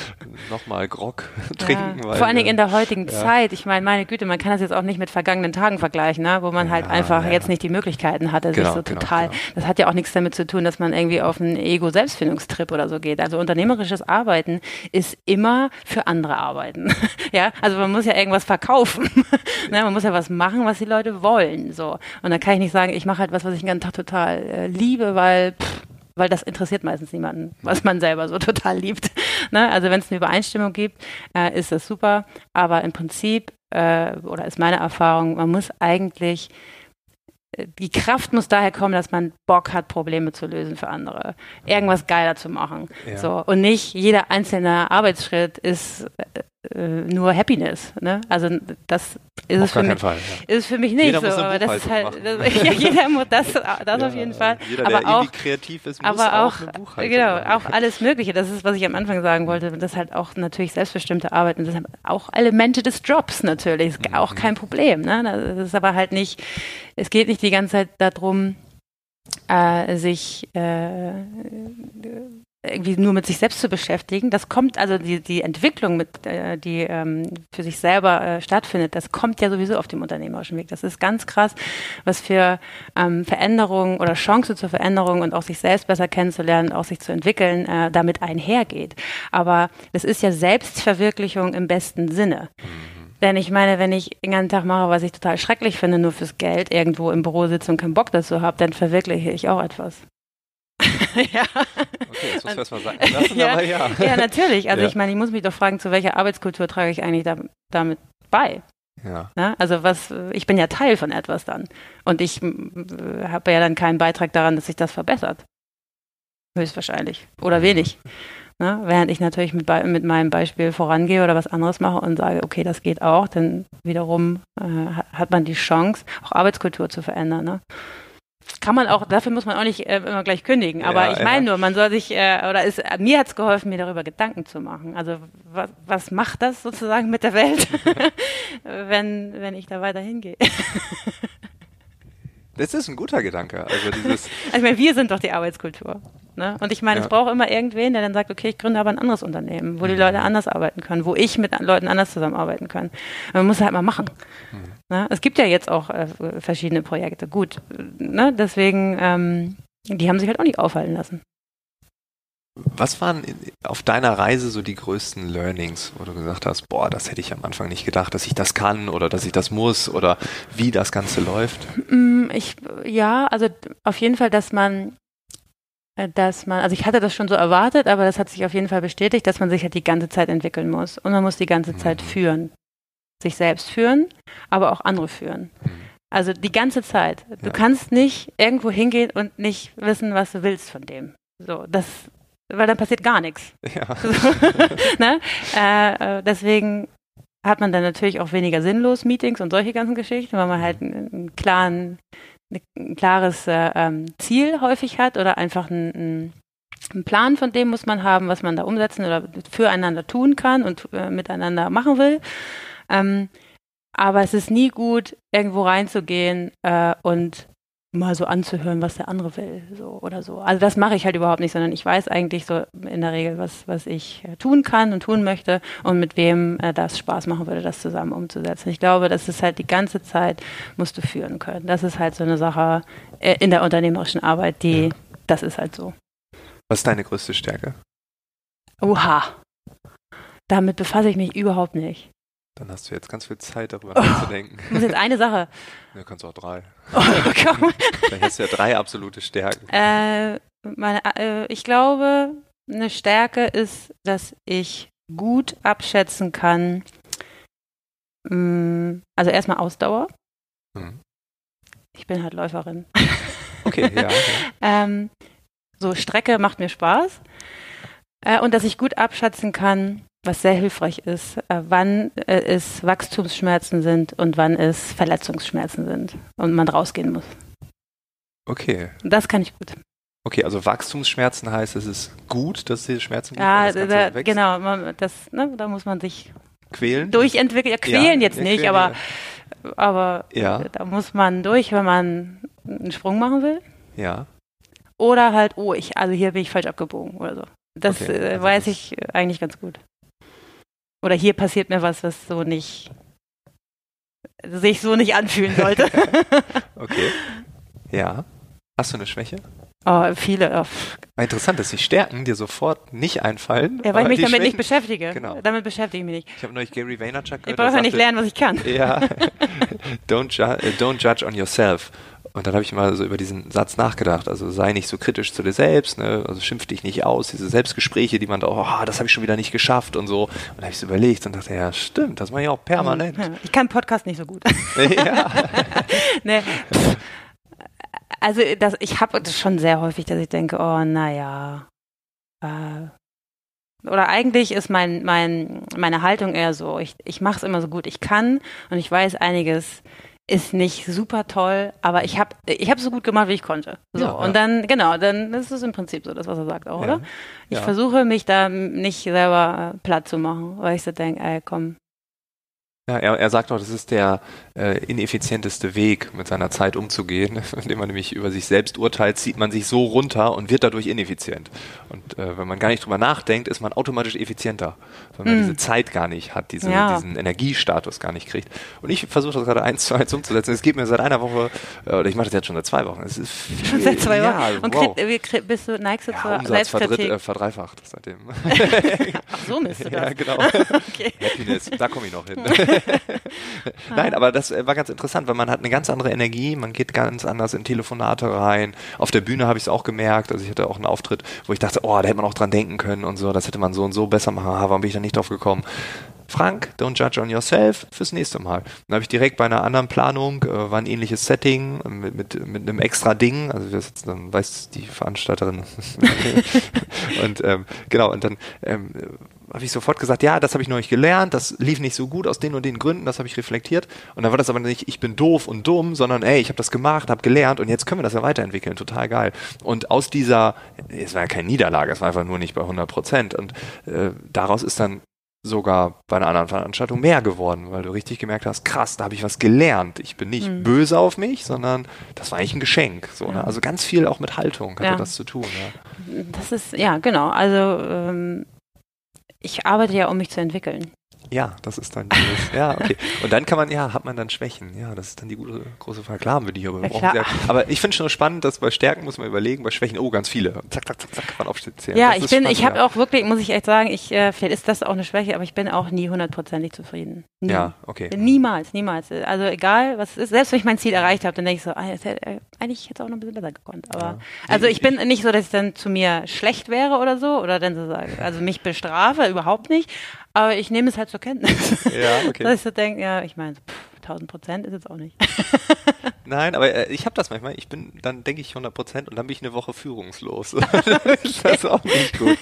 nochmal Grog trinken. Ja. weil, Vor allen Dingen in der heutigen ja. Zeit. Ich meine, meine Güte, man kann das jetzt auch nicht mit vergangenen Tagen vergleichen, ne? wo man halt einfach jetzt nicht die Möglichkeiten hatte, Genau, sich so genau, total. genau. Das hat ja auch nichts damit zu tun, dass man irgendwie auf einen Ego-Selbstfindungstrip oder so geht. Also unternehmerisches Arbeiten ist immer für andere arbeiten. ja, also man muss ja irgendwas verkaufen. ne? Man muss ja was machen, was die Leute wollen. So. Und dann kann ich nicht sagen, ich mache halt was, was ich den ganzen Tag total äh, liebe, weil pff, weil das interessiert meistens niemanden, was man selber so total liebt. Ne? Also wenn es eine Übereinstimmung gibt, äh, ist das super. Aber im Prinzip, äh, oder ist meine Erfahrung, man muss eigentlich, äh, die Kraft muss daher kommen, dass man Bock hat, Probleme zu lösen für andere. Irgendwas geiler zu machen. Ja. So. Und nicht jeder einzelne Arbeitsschritt ist äh, nur Happiness. Ne? Also das ist es für mich, Fall. Ja. ist für mich nicht Jeder so, aber das ist halt, das, ja, jeder muss das, das Ja, auf jeden Fall. Jeder, aber der auch, kreativ ist, muss aber auch, auch genau, auch alles Mögliche. Das ist, was ich am Anfang sagen wollte. Das ist halt auch natürlich selbstbestimmte Arbeit und das sind auch Elemente des Jobs natürlich. Ist Mhm. auch kein Problem. Ne? Das ist aber halt nicht, es geht nicht die ganze Zeit darum, äh, sich äh, irgendwie nur mit sich selbst zu beschäftigen. Das kommt, also die, die Entwicklung, mit, äh, die ähm, für sich selber äh, stattfindet, das kommt ja sowieso auf dem unternehmerischen Weg. Das ist ganz krass, was für ähm, Veränderungen oder Chance zur Veränderung und auch sich selbst besser kennenzulernen, auch sich zu entwickeln, äh, damit einhergeht. Aber das ist ja Selbstverwirklichung im besten Sinne. Denn ich meine, wenn ich den ganzen Tag mache, was ich total schrecklich finde, nur fürs Geld, irgendwo im Büro sitze und keinen Bock dazu habe, dann verwirkliche ich auch etwas. ja. Okay, jetzt muss ich erst mal sagen. Lassen, Ja. aber ja. ja, natürlich. Also Ja. ich meine, ich muss mich doch fragen, zu welcher Arbeitskultur trage ich eigentlich da, damit bei? ja. Ne? Also was, ich bin ja Teil von etwas dann. Und ich habe ja dann keinen Beitrag daran, dass sich das verbessert. Höchstwahrscheinlich. Oder wenig. Ne? Während ich natürlich mit, mit meinem Beispiel vorangehe oder was anderes mache und sage, okay, das geht auch, dann wiederum äh, ha- hat man die Chance, auch Arbeitskultur zu verändern. Ne? Kann man auch, dafür muss man auch nicht äh, immer gleich kündigen. Aber Ja, ich ja. meine nur, man soll sich, äh, oder ist, mir hat es geholfen, mir darüber Gedanken zu machen. Also was, was macht das sozusagen mit der Welt, wenn, wenn ich da weiter hingehe? Das ist ein guter Gedanke. Also dieses, Also ich meine, wir sind doch die Arbeitskultur. Ne? Und ich meine, Ja. es braucht immer irgendwen, der dann sagt, okay, ich gründe aber ein anderes Unternehmen, wo die Mhm. Leute anders arbeiten können, wo ich mit Leuten anders zusammenarbeiten kann. Man muss halt mal machen. Mhm. Ne? Es gibt ja jetzt auch äh, verschiedene Projekte. Gut, ne? deswegen, ähm, die haben sich halt auch nicht aufhalten lassen. was waren auf deiner Reise so die größten Learnings, wo du gesagt hast, boah, das hätte ich am Anfang nicht gedacht, dass ich das kann oder dass ich das muss oder wie das Ganze läuft? Mm, Ich, ja, also auf jeden Fall, dass man, dass man, also ich hatte das schon so erwartet, aber das hat sich auf jeden Fall bestätigt, dass man sich halt die ganze Zeit entwickeln muss. Und man muss die ganze Zeit Mhm. führen. Sich selbst führen, aber auch andere führen. Also die ganze Zeit. Du Ja. kannst nicht irgendwo hingehen und nicht wissen, was du willst von dem. So, das, weil dann passiert gar nichts. Ja. ne? äh, äh, deswegen hat man dann natürlich auch weniger sinnlos Meetings und solche ganzen Geschichten, weil man halt einen, einen klaren, ein klares äh, ähm, Ziel häufig hat oder einfach einen, einen Plan von dem muss man haben, was man da umsetzen oder füreinander tun kann und äh, miteinander machen will. Ähm, aber es ist nie gut, irgendwo reinzugehen äh, und mal so anzuhören, was der andere will, so oder so. Also das mache ich halt überhaupt nicht, sondern ich weiß eigentlich so in der Regel, was, was ich äh, tun kann und tun möchte und mit wem äh, das Spaß machen würde, das zusammen umzusetzen. Ich glaube, das ist halt die ganze Zeit, musst du führen können. Das ist halt so eine Sache äh, in der unternehmerischen Arbeit, die, Ja. das ist halt so. Was ist deine größte Stärke? Oha. Damit befasse ich mich überhaupt nicht. Dann hast du jetzt ganz viel Zeit, darüber nachzudenken. Ich muss jetzt eine Sache. Ja, kannst auch drei. Oh, komm. Vielleicht hast du ja drei absolute Stärken. Äh, meine, äh, ich glaube, eine Stärke ist, dass ich gut abschätzen kann. Mh, also erstmal Ausdauer. Mhm. Ich bin halt Läuferin. Okay, ja. ja. Ähm, so Strecke macht mir Spaß. Äh, und dass ich gut abschätzen kann, was sehr hilfreich ist, äh, wann äh, es Wachstumsschmerzen sind und wann es Verletzungsschmerzen sind und man rausgehen muss. Okay. Das kann ich gut. Okay, also Wachstumsschmerzen heißt, es ist gut, dass es diese Schmerzen gibt. Ja, das da, genau. Man, das, ne, da muss man sich Quälen? durchentwickeln. Ja, quälen Ja, jetzt ja, nicht, quälen, aber, aber Ja. da muss man durch, wenn man einen Sprung machen will. Ja. Oder halt, oh, ich, also hier bin ich falsch abgebogen oder so. Das Okay, äh, also weiß das- ich eigentlich ganz gut. Oder hier passiert mir was, was so nicht sich so nicht anfühlen sollte. Okay. Ja. Hast du eine Schwäche? oh, viele. Oh. War interessant, dass die Stärken dir sofort nicht einfallen. ja, weil ich mich damit nicht Schwächen- beschäftige. Genau. Damit beschäftige ich mich nicht. Ich habe neulich Gary Vaynerchuk Ich gehört. brauche der ja nicht lernen, was ich kann. Ja. don't, ju don't judge on yourself. Und dann habe ich mal so über diesen Satz nachgedacht. Also sei nicht so kritisch zu dir selbst, ne? also schimpf dich nicht aus. Diese Selbstgespräche, die man da, oh, das habe ich schon wieder nicht geschafft und so. Und da habe ich so überlegt und dachte, ja, stimmt, das mache ich auch permanent. Ich kann Podcast nicht so gut. ja. nee. pff. Also das, ich habe das schon sehr häufig, dass ich denke, oh naja. Äh, oder eigentlich ist mein, mein, meine Haltung eher so, ich, ich mache es immer so gut ich kann und ich weiß, einiges ist nicht super toll, aber ich habe ich hab so gut gemacht, wie ich konnte. So, Ja, und dann, genau, dann ist es im Prinzip so, das, was er sagt auch, Ja. oder? Ich Ja. versuche mich da nicht selber äh, platt zu machen, weil ich so denke, ey, komm, Ja, er, er sagt auch, das ist der äh, ineffizienteste Weg, mit seiner Zeit umzugehen. Indem man nämlich über sich selbst urteilt, zieht man sich so runter und wird dadurch ineffizient. Und äh, wenn man gar nicht drüber nachdenkt, ist man automatisch effizienter, weil man Mm. diese Zeit gar nicht hat, diese, Ja. diesen Energiestatus gar nicht kriegt. Und ich versuche das gerade eins zu eins umzusetzen. Es geht mir seit einer Woche, äh, oder ich mache das jetzt schon seit zwei Wochen. Es ist viel, schon seit zwei Wochen. Ja, und wow. krieg, bist du, neigst du ja, zur Umsatz verdritt, äh, verdreifacht seitdem. Ach so misst du das. ja, genau. Okay. Happiness, da komme ich noch hin. Nein, aber das äh, war ganz interessant, weil man hat eine ganz andere Energie, man geht ganz anders in Telefonate rein. Auf der Bühne habe ich es auch gemerkt, also ich hatte auch einen Auftritt, wo ich dachte, oh, da hätte man auch dran denken können und so, das hätte man so und so besser machen, warum bin ich da nicht drauf gekommen? Frank, don't judge on yourself fürs nächste Mal. Dann habe ich direkt bei einer anderen Planung, äh, war ein ähnliches Setting mit, mit, mit einem extra Ding, also wir sitzen, dann weiß die Veranstalterin. und ähm, genau, und dann ähm, habe ich sofort gesagt, ja, das habe ich nicht gelernt, das lief nicht so gut aus den und den Gründen, das habe ich reflektiert. Und dann war das aber nicht, ich bin doof und dumm, sondern ey, ich habe das gemacht, habe gelernt und jetzt können wir das ja weiterentwickeln, total geil. Und aus dieser, es war ja keine Niederlage, es war einfach nur nicht bei 100 Prozent. Und äh, daraus ist dann sogar bei einer anderen Veranstaltung mehr geworden, weil du richtig gemerkt hast, krass, da habe ich was gelernt. Ich bin nicht Mhm. böse auf mich, sondern das war eigentlich ein Geschenk. So, ne? Also ganz viel auch mit Haltung hatte Ja. das zu tun. Ja. Das ist, ja, genau. Also ähm, ich arbeite ja, um mich zu entwickeln. Ja, das ist dann dieses, ja, okay. Und dann kann man, ja, hat man dann Schwächen. Ja, das ist dann die gute, große Frage. Klar haben wir die, aber wir Ja, ja. Aber ich finde schon spannend, dass bei Stärken muss man überlegen, bei Schwächen, oh, ganz viele. Zack, zack, zack, zack, kann man aufzählen. Ja, Das ich bin, spannend, ich habe ja. auch wirklich, muss ich echt sagen, ich, äh, vielleicht ist das auch eine Schwäche, aber ich bin auch nie hundertprozentig zufrieden. Nie. Ja, okay. Niemals, niemals. Also egal, was es ist, selbst wenn ich mein Ziel erreicht habe, dann denke ich so, ah, äh, eigentlich hätte es auch noch ein bisschen besser gekonnt. Aber Ja. also ich bin nicht so, dass ich dann zu mir schlecht wäre oder so, oder dann so sage, also mich bestrafe, überhaupt nicht. Aber ich nehme es halt zur Kenntnis. Ja, okay. Dass ich so denke, ja, ich meine, pff, 1000 Prozent ist jetzt auch nicht. Nein, aber äh, ich habe das manchmal. Ich bin, dann denke ich 100 Prozent und dann bin ich eine Woche führungslos. das ist auch nicht gut.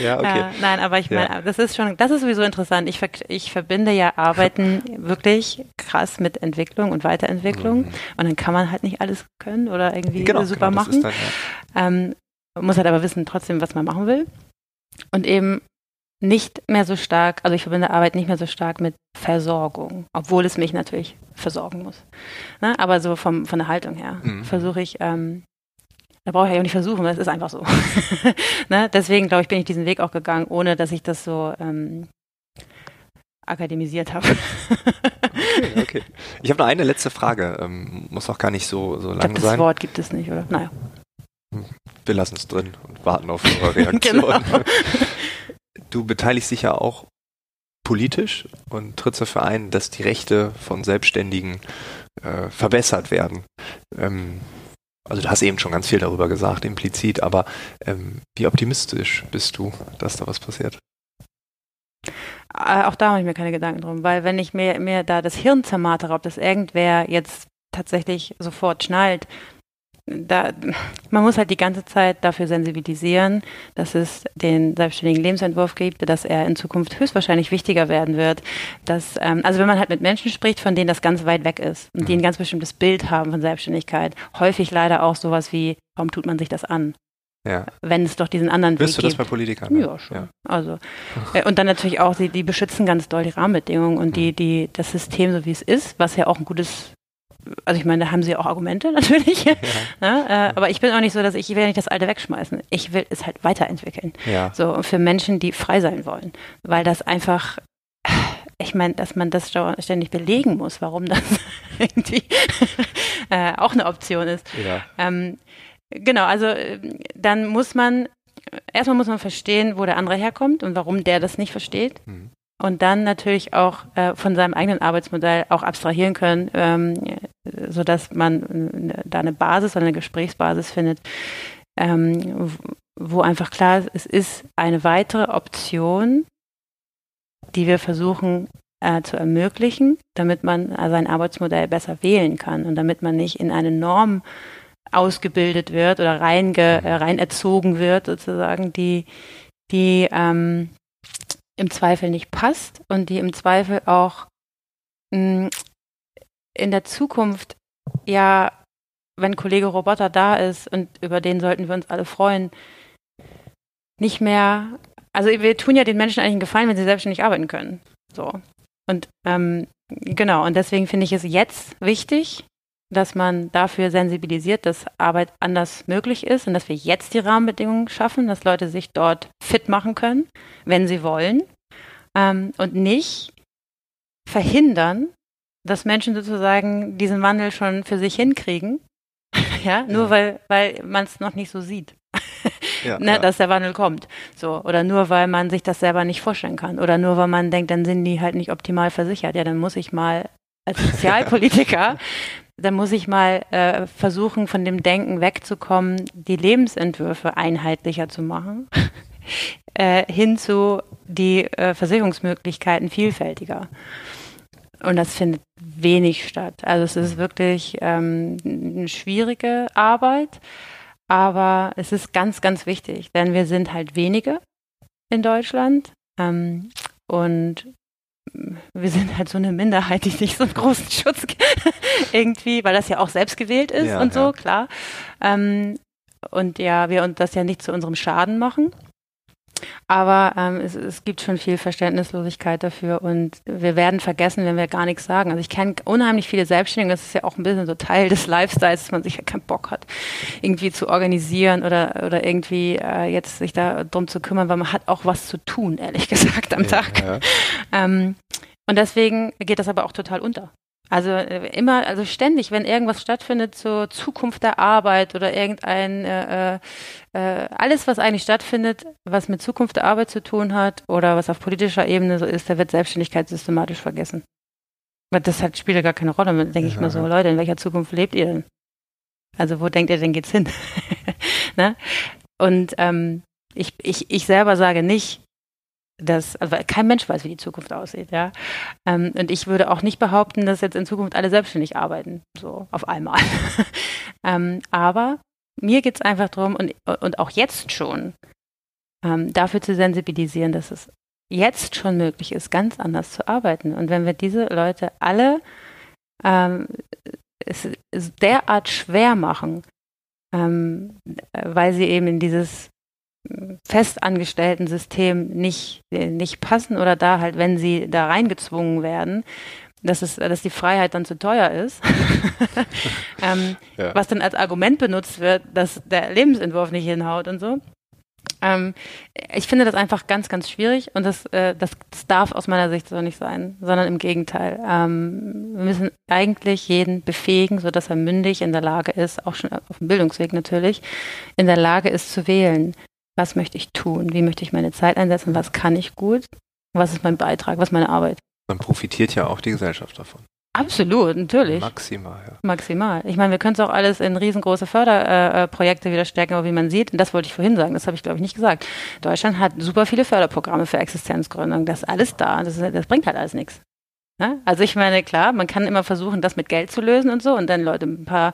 Ja, okay. Ja, nein, aber ich Ja. meine, das ist schon, das ist sowieso interessant. Ich, ver ich verbinde ja Arbeiten wirklich krass mit Entwicklung und Weiterentwicklung. Mhm. Und dann kann man halt nicht alles können oder irgendwie Genau, super genau, machen. dann, ja. Ähm, man muss halt aber wissen trotzdem, was man machen will. Und eben nicht mehr so stark, also ich verbinde Arbeit nicht mehr so stark mit Versorgung, obwohl es mich natürlich versorgen muss. Ne? Aber so vom, von der Haltung her Mhm. versuche ich, ähm, da brauche ich ja auch nicht versuchen, das ist einfach so. ne? Deswegen, glaube ich, bin ich diesen Weg auch gegangen, ohne dass ich das so ähm, akademisiert habe. Okay, okay. Ich habe noch eine letzte Frage. Ähm, muss auch gar nicht so, so lang glaube, das sein. Wort gibt es nicht, oder? Naja. Wir lassen es drin und warten auf eure Reaktion. Genau. Du beteiligst dich ja auch politisch und trittst dafür ein, dass die Rechte von Selbstständigen äh, verbessert werden. Ähm, also du hast eben schon ganz viel darüber gesagt, implizit, aber ähm, wie optimistisch bist du, dass da was passiert? Äh, Auch da mache ich mir keine Gedanken drum, weil wenn ich mir, mir da das Hirn zermartere, ob das irgendwer jetzt tatsächlich sofort schnallt, da, man muss halt die ganze Zeit dafür sensibilisieren, dass es den selbstständigen Lebensentwurf gibt, dass er in Zukunft höchstwahrscheinlich wichtiger werden wird. Dass, ähm, also wenn man halt mit Menschen spricht, von denen das ganz weit weg ist und die ein ganz bestimmtes Bild haben von Selbstständigkeit, häufig leider auch sowas wie, warum tut man sich das an? Ja. Wenn es doch diesen anderen Wirst du Weg das gibt. bei Politikern? Ja, schon. Also äh, und dann natürlich auch, die, die beschützen ganz doll die Rahmenbedingungen und die, die, das System, so wie es ist, was ja auch ein gutes also ich meine, da haben sie auch Argumente natürlich. Ja. ja äh, aber ich bin auch nicht so, dass ich, ich will nicht das Alte wegschmeißen. Ich will es halt weiterentwickeln. Ja. So für Menschen, die frei sein wollen. Weil das einfach, ich meine, dass man das ständig belegen muss, warum das irgendwie äh, auch eine Option ist. Ähm, genau, also äh, dann muss man, erstmal muss man verstehen, wo der andere herkommt und warum der das nicht versteht. Mhm und dann natürlich auch äh, von seinem eigenen Arbeitsmodell auch abstrahieren können, ähm, sodass man äh, da eine Basis oder eine Gesprächsbasis findet, ähm, wo einfach klar ist, es ist eine weitere Option, die wir versuchen äh, zu ermöglichen, damit man äh, sein Arbeitsmodell besser wählen kann und damit man nicht in eine Norm ausgebildet wird oder reinge, äh, rein erzogen wird, sozusagen, die, die ähm, im Zweifel nicht passt und die im Zweifel auch mh, mm, in der Zukunft ja, wenn Kollege Roboter da ist und über den sollten wir uns alle freuen, nicht mehr, also wir tun ja den Menschen eigentlich einen Gefallen, wenn sie selbstständig arbeiten können. So. Und ähm, genau, und deswegen finde ich es jetzt wichtig, dass man dafür sensibilisiert, dass Arbeit anders möglich ist und dass wir jetzt die Rahmenbedingungen schaffen, dass Leute sich dort fit machen können, wenn sie wollen ähm, und nicht verhindern, dass Menschen sozusagen diesen Wandel schon für sich hinkriegen, ja, nur ja. weil, weil man es noch nicht so sieht. ja, ne, ja. dass der Wandel kommt. So. Oder nur weil man sich das selber nicht vorstellen kann. Oder nur weil man denkt, dann sind die halt nicht optimal versichert. Ja, dann muss ich mal als Sozialpolitiker dann muss ich mal äh, versuchen, von dem Denken wegzukommen, die Lebensentwürfe einheitlicher zu machen, äh, hin zu die äh, Versicherungsmöglichkeiten vielfältiger. Und das findet wenig statt. Also es ist wirklich ähm, eine schwierige Arbeit, aber es ist ganz, ganz wichtig, denn wir sind halt wenige in Deutschland ähm, und wir sind halt so eine Minderheit, die nicht so einen großen Schutz irgendwie, weil das ja auch selbst gewählt ist ja, und so, ja. klar. Ähm, und ja, wir uns das ja nicht zu unserem Schaden machen. Aber ähm, es, es, gibt schon viel Verständnislosigkeit dafür und wir werden vergessen, wenn wir gar nichts sagen. Also ich kenne unheimlich viele Selbstständige, das ist ja auch ein bisschen so Teil des Lifestyles, dass man sich ja keinen Bock hat, irgendwie zu organisieren oder, oder irgendwie äh, jetzt sich da drum zu kümmern, weil man hat auch was zu tun, ehrlich gesagt, am ja, Tag. Ja. Ähm, und deswegen geht das aber auch total unter. Also äh, immer, also ständig, wenn irgendwas stattfindet zur Zukunft der Arbeit oder irgendein, äh, äh, alles, was eigentlich stattfindet, was mit Zukunft der Arbeit zu tun hat oder was auf politischer Ebene so ist, da wird Selbstständigkeit systematisch vergessen. Aber das hat, spielt ja gar keine Rolle. Denke ich mal so, Leute, in welcher Zukunft lebt ihr denn? Also wo denkt ihr denn geht's hin? ne? Und ähm, ich, ich, ich selber sage nicht, dass also kein Mensch weiß, wie die Zukunft aussieht, ja. Ähm, und ich würde auch nicht behaupten, dass jetzt in Zukunft alle selbstständig arbeiten, so auf einmal. ähm, aber mir geht es einfach darum, und, und auch jetzt schon, ähm, dafür zu sensibilisieren, dass es jetzt schon möglich ist, ganz anders zu arbeiten. Und wenn wir diese Leute alle ähm, es, es derart schwer machen, ähm, weil sie eben in dieses festangestellten System nicht, nicht passen oder da halt, wenn sie da reingezwungen werden, dass, es, dass die Freiheit dann zu teuer ist, ähm, ja. was dann als Argument benutzt wird, dass der Lebensentwurf nicht hinhaut und so. Ähm, ich finde das einfach ganz, ganz schwierig und das, äh, das, das, darf aus meiner Sicht so nicht sein, sondern im Gegenteil. Ähm, wir müssen eigentlich jeden befähigen, sodass er mündig in der Lage ist, auch schon auf dem Bildungsweg natürlich, in der Lage ist zu wählen was möchte ich tun, wie möchte ich meine Zeit einsetzen, was kann ich gut, was ist mein Beitrag, was ist meine Arbeit. Dann profitiert ja auch die Gesellschaft davon. Absolut, natürlich. Maximal, ja. Maximal. Ich meine, wir können es auch alles in riesengroße Förderprojekte äh, wieder stecken, aber wie man sieht, und das wollte ich vorhin sagen, das habe ich glaube ich nicht gesagt. Deutschland hat super viele Förderprogramme für Existenzgründung. Das ist alles da. Das, das bringt halt alles nichts. Ne? Also ich meine, klar, man kann immer versuchen, das mit Geld zu lösen und so und dann Leute ein paar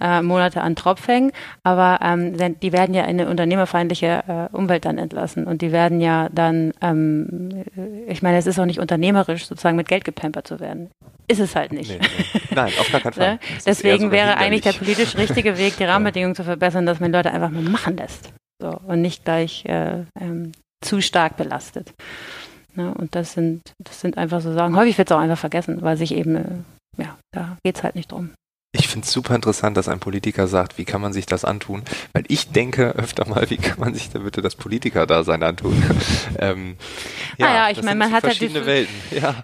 äh, Monate an Tropf hängen, aber ähm, die werden ja in eine unternehmerfeindliche äh, Umwelt dann entlassen und die werden ja dann, ähm, ich meine, es ist auch nicht unternehmerisch, sozusagen mit Geld gepampert zu werden. Ist es halt nicht. Nee, nee. Nein, auf gar keinen Fall. ne? Deswegen wäre eigentlich der politisch richtige Weg, die Rahmenbedingungen zu verbessern, dass man Leute einfach mal machen lässt so, und nicht gleich äh, ähm, zu stark belastet. Ne? Und das sind, das sind einfach so Sachen. Häufig wird es auch einfach vergessen, weil sich eben, äh, ja, da geht es halt nicht drum. Ich finde es super interessant, dass ein Politiker sagt, wie kann man sich das antun? Weil ich denke öfter mal, wie kann man sich da bitte das Politiker-Dasein antun? ähm, ja, naja, ich meine, man hat halt die, Welten. Ja,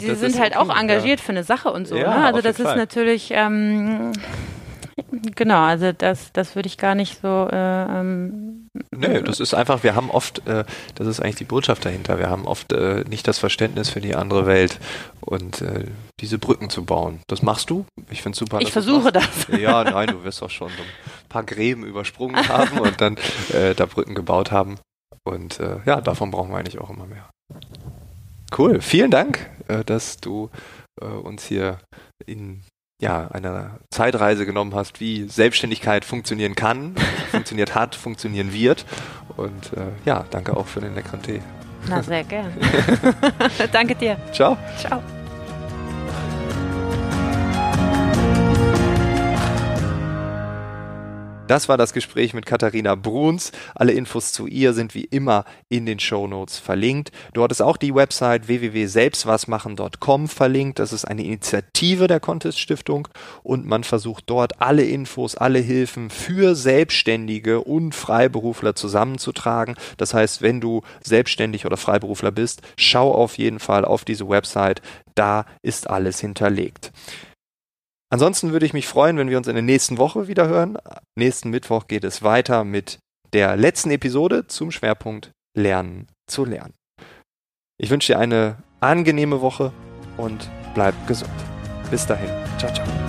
die sind halt auch engagiert ja. für eine Sache und so. Ja, ne? Also das ist Fall. natürlich ähm, Genau, also das, das würde ich gar nicht so. Äh, ähm, Nö, das ist einfach, wir haben oft, äh, das ist eigentlich die Botschaft dahinter, wir haben oft äh, nicht das Verständnis für die andere Welt und äh, diese Brücken zu bauen. Das machst du. Ich finde es super. Ich versuche das. Ja, nein, du wirst auch schon so ein paar Gräben übersprungen haben und dann äh, da Brücken gebaut haben. Und äh, ja, davon brauchen wir eigentlich auch immer mehr. Cool, vielen Dank, dass du uns hier in ja, eine Zeitreise genommen hast, wie Selbstständigkeit funktionieren kann, funktioniert hat, funktionieren wird. Und äh, ja, danke auch für den leckeren Tee. Na, sehr gern. danke dir. Ciao. Ciao. Das war das Gespräch mit Katharina Bruns. Alle Infos zu ihr sind wie immer in den Show Notes verlinkt. Dort ist auch die Website www.selbstwasmachen.com verlinkt. Das ist eine Initiative der Contest Stiftung und man versucht dort alle Infos, alle Hilfen für Selbstständige und Freiberufler zusammenzutragen. Das heißt, wenn du selbstständig oder Freiberufler bist, schau auf jeden Fall auf diese Website. Da ist alles hinterlegt. Ansonsten würde ich mich freuen, wenn wir uns in der nächsten Woche wieder hören. Nächsten Mittwoch geht es weiter mit der letzten Episode zum Schwerpunkt Lernen zu lernen. Ich wünsche dir eine angenehme Woche und bleib gesund. Bis dahin. Ciao, ciao.